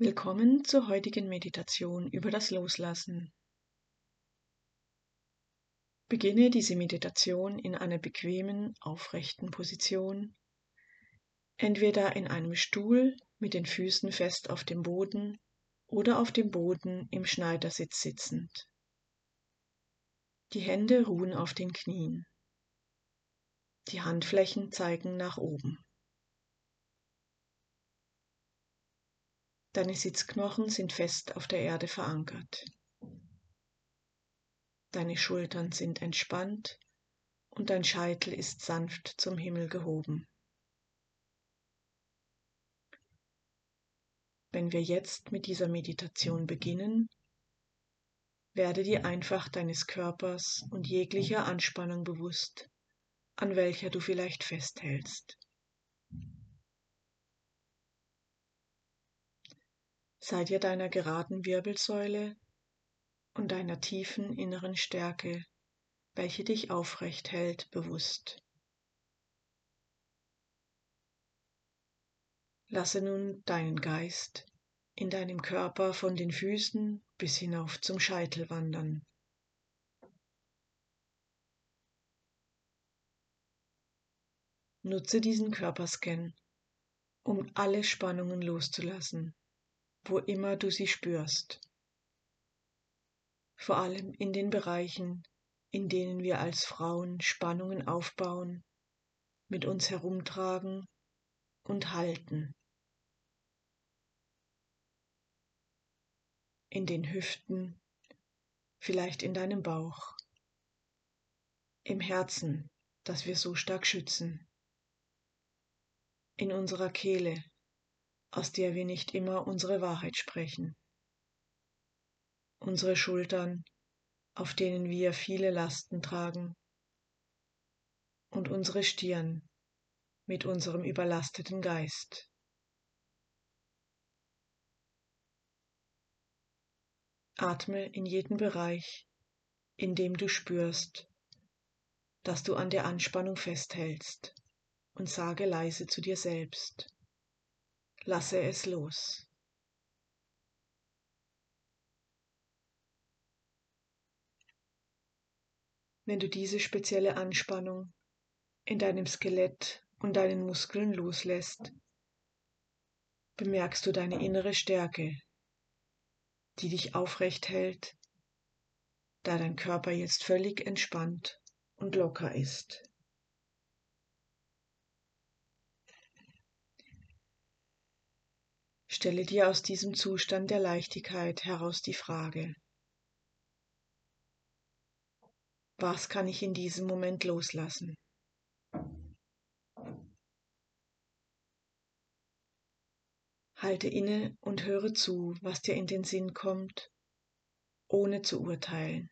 Willkommen zur heutigen Meditation über das Loslassen. Beginne diese Meditation in einer bequemen, aufrechten Position, entweder in einem Stuhl mit den Füßen fest auf dem Boden oder auf dem Boden im Schneidersitz sitzend. Die Hände ruhen auf den Knien. Die Handflächen zeigen nach oben. Deine Sitzknochen sind fest auf der Erde verankert. Deine Schultern sind entspannt und dein Scheitel ist sanft zum Himmel gehoben. Wenn wir jetzt mit dieser Meditation beginnen, werde dir einfach deines Körpers und jeglicher Anspannung bewusst, an welcher du vielleicht festhältst. Sei dir deiner geraden Wirbelsäule und deiner tiefen inneren Stärke, welche dich aufrecht hält, bewusst. Lasse nun deinen Geist in deinem Körper von den Füßen bis hinauf zum Scheitel wandern. Nutze diesen Körperscan, um alle Spannungen loszulassen wo immer du sie spürst. Vor allem in den Bereichen, in denen wir als Frauen Spannungen aufbauen, mit uns herumtragen und halten. In den Hüften, vielleicht in deinem Bauch, im Herzen, das wir so stark schützen, in unserer Kehle, aus der wir nicht immer unsere Wahrheit sprechen. Unsere Schultern, auf denen wir viele Lasten tragen. Und unsere Stirn mit unserem überlasteten Geist. Atme in jeden Bereich, in dem du spürst, dass du an der Anspannung festhältst und sage leise zu dir selbst lasse es los. Wenn du diese spezielle Anspannung in deinem Skelett und deinen Muskeln loslässt, bemerkst du deine innere Stärke, die dich aufrecht hält, da dein Körper jetzt völlig entspannt und locker ist. Stelle dir aus diesem Zustand der Leichtigkeit heraus die Frage, was kann ich in diesem Moment loslassen? Halte inne und höre zu, was dir in den Sinn kommt, ohne zu urteilen.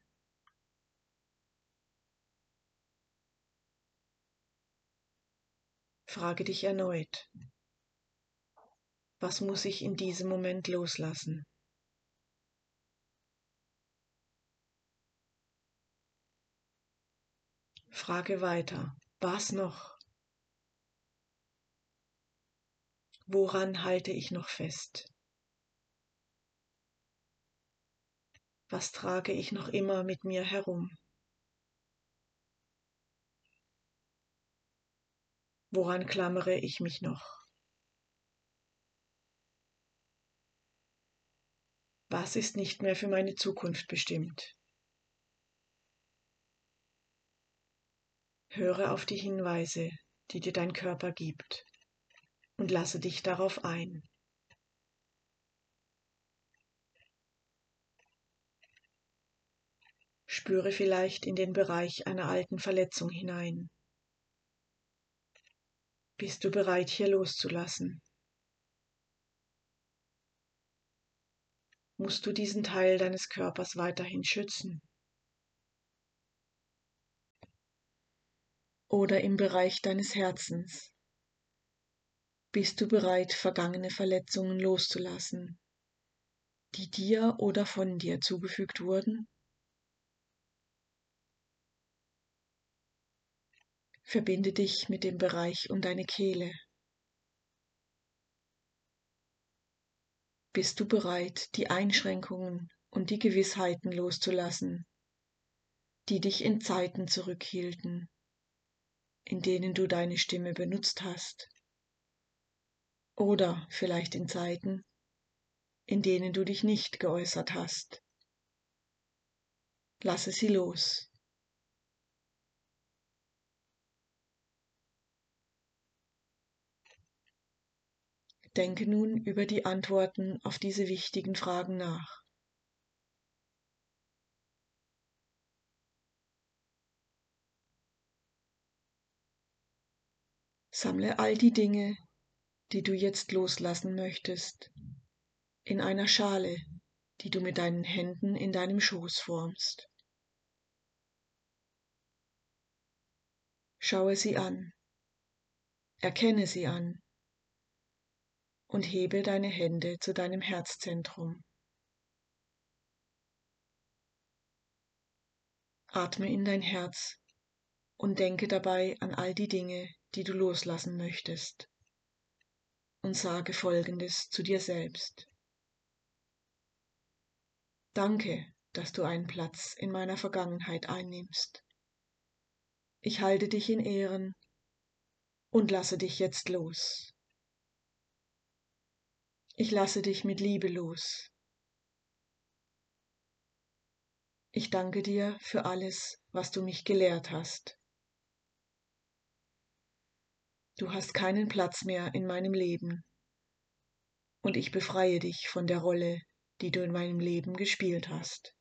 Frage dich erneut, was muss ich in diesem Moment loslassen? Frage weiter. Was noch? Woran halte ich noch fest? Was trage ich noch immer mit mir herum? Woran klammere ich mich noch? Was ist nicht mehr für meine Zukunft bestimmt? Höre auf die Hinweise, die dir dein Körper gibt, und lasse dich darauf ein. Spüre vielleicht in den Bereich einer alten Verletzung hinein. Bist du bereit, hier loszulassen? Musst du diesen Teil deines Körpers weiterhin schützen. Oder im Bereich deines Herzens. Bist du bereit, vergangene Verletzungen loszulassen, die dir oder von dir zugefügt wurden? Verbinde dich mit dem Bereich um deine Kehle. Bist du bereit, die Einschränkungen und die Gewissheiten loszulassen, die dich in Zeiten zurückhielten, in denen du deine Stimme benutzt hast, oder vielleicht in Zeiten, in denen du dich nicht geäußert hast. Lasse sie los. Denke nun über die Antworten auf diese wichtigen Fragen nach. Sammle all die Dinge, die du jetzt loslassen möchtest, in einer Schale, die du mit deinen Händen in deinem Schoß formst. Schaue sie an, erkenne sie an und hebe deine Hände zu deinem Herzzentrum. Atme in dein Herz und denke dabei an all die Dinge, die du loslassen möchtest. Und sage Folgendes zu dir selbst. Danke, dass du einen Platz in meiner Vergangenheit einnimmst. Ich halte dich in Ehren und lasse dich jetzt los. Ich lasse dich mit Liebe los. Ich danke dir für alles, was du mich gelehrt hast. Du hast keinen Platz mehr in meinem Leben und ich befreie dich von der Rolle, die du in meinem Leben gespielt hast.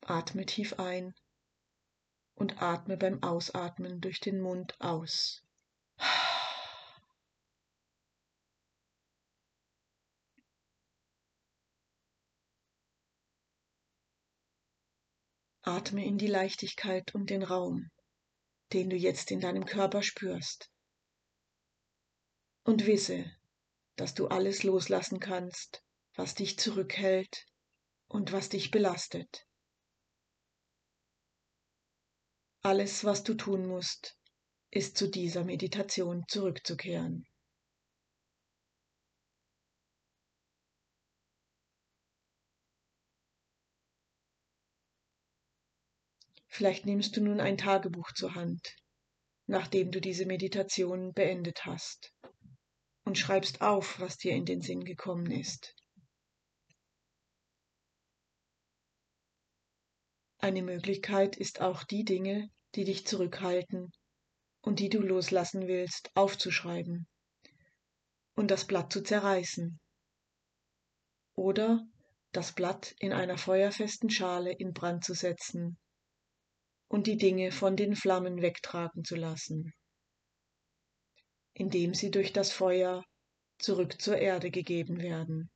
Atme tief ein und atme beim Ausatmen durch den Mund aus. Atme in die Leichtigkeit und den Raum, den du jetzt in deinem Körper spürst. Und wisse, dass du alles loslassen kannst, was dich zurückhält und was dich belastet. Alles, was du tun musst, ist zu dieser Meditation zurückzukehren. Vielleicht nimmst du nun ein Tagebuch zur Hand, nachdem du diese Meditation beendet hast, und schreibst auf, was dir in den Sinn gekommen ist. Eine Möglichkeit ist auch die Dinge, die dich zurückhalten und die du loslassen willst, aufzuschreiben und das Blatt zu zerreißen. Oder das Blatt in einer feuerfesten Schale in Brand zu setzen und die Dinge von den Flammen wegtragen zu lassen, indem sie durch das Feuer zurück zur Erde gegeben werden,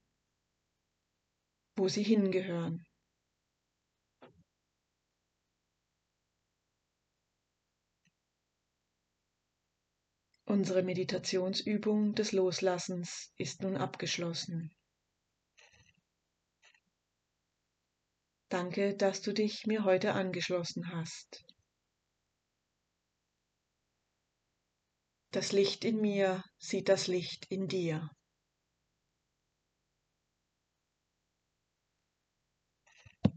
wo sie hingehören. Unsere Meditationsübung des Loslassens ist nun abgeschlossen. Danke, dass du dich mir heute angeschlossen hast. Das Licht in mir sieht das Licht in dir.